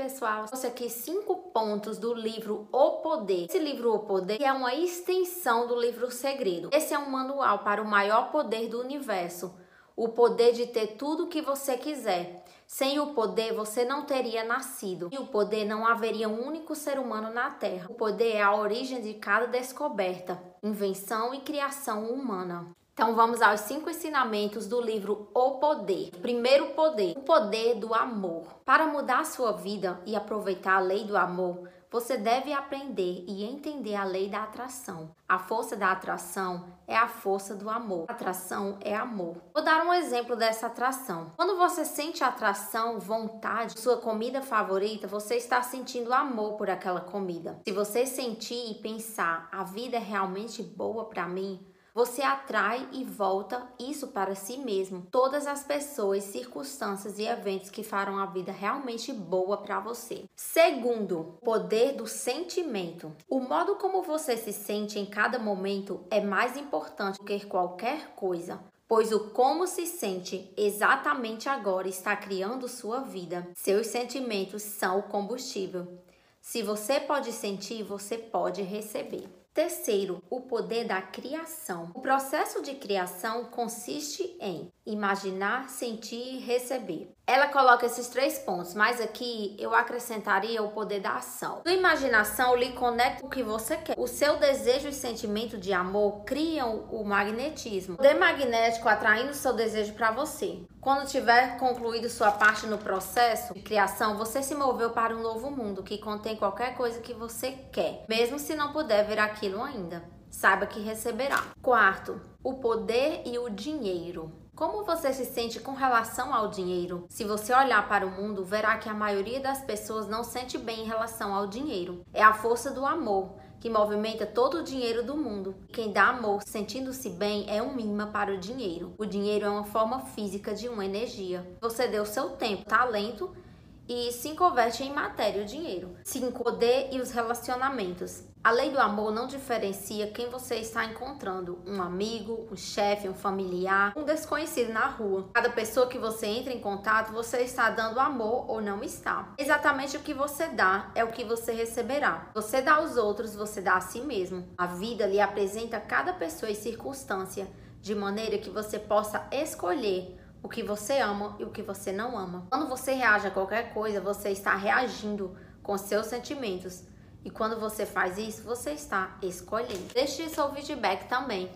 pessoal, trouxe aqui cinco pontos do livro O Poder. Esse livro O Poder é uma extensão do livro O Segredo. Esse é um manual para o maior poder do universo, o poder de ter tudo o que você quiser. Sem o poder, você não teria nascido. E o poder não haveria um único ser humano na Terra. O poder é a origem de cada descoberta, invenção e criação humana. Então vamos aos cinco ensinamentos do livro O Poder. Primeiro poder, o poder do amor. Para mudar a sua vida e aproveitar a lei do amor, você deve aprender e entender a lei da atração. A força da atração é a força do amor. A atração é amor. Vou dar um exemplo dessa atração. Quando você sente atração, vontade, sua comida favorita, você está sentindo amor por aquela comida. Se você sentir e pensar, a vida é realmente boa para mim, você atrai e volta isso para si mesmo. Todas as pessoas, circunstâncias e eventos que farão a vida realmente boa para você. Segundo, poder do sentimento. O modo como você se sente em cada momento é mais importante do que qualquer coisa pois o como se sente exatamente agora está criando sua vida. Seus sentimentos são o combustível. Se você pode sentir, você pode receber. Terceiro, o poder da criação. O processo de criação consiste em imaginar, sentir e receber. Ela coloca esses três pontos, mas aqui eu acrescentaria o poder da ação. Sua imaginação lhe conecta o que você quer. O seu desejo e sentimento de amor criam o magnetismo. O poder magnético atraindo seu desejo para você. Quando tiver concluído sua parte no processo de criação, você se moveu para um novo mundo que contém qualquer coisa que você quer, mesmo se não puder ver aquilo ainda. Saiba que receberá. Quarto, o poder e o dinheiro. Como você se sente com relação ao dinheiro? Se você olhar para o mundo, verá que a maioria das pessoas não sente bem em relação ao dinheiro. É a força do amor que movimenta todo o dinheiro do mundo. Quem dá amor sentindo-se bem é um imã para o dinheiro. O dinheiro é uma forma física de uma energia. Você deu seu tempo, talento e se converte em matéria o dinheiro. 5. Poder e os relacionamentos. A lei do amor não diferencia quem você está encontrando, um amigo, um chefe, um familiar, um desconhecido na rua. Cada pessoa que você entra em contato, você está dando amor ou não está. Exatamente o que você dá é o que você receberá. Você dá aos outros, você dá a si mesmo. A vida lhe apresenta cada pessoa e circunstância de maneira que você possa escolher o que você ama e o que você não ama. Quando você reage a qualquer coisa, você está reagindo com seus sentimentos. E quando você faz isso, você está escolhendo. Deixe seu feedback também.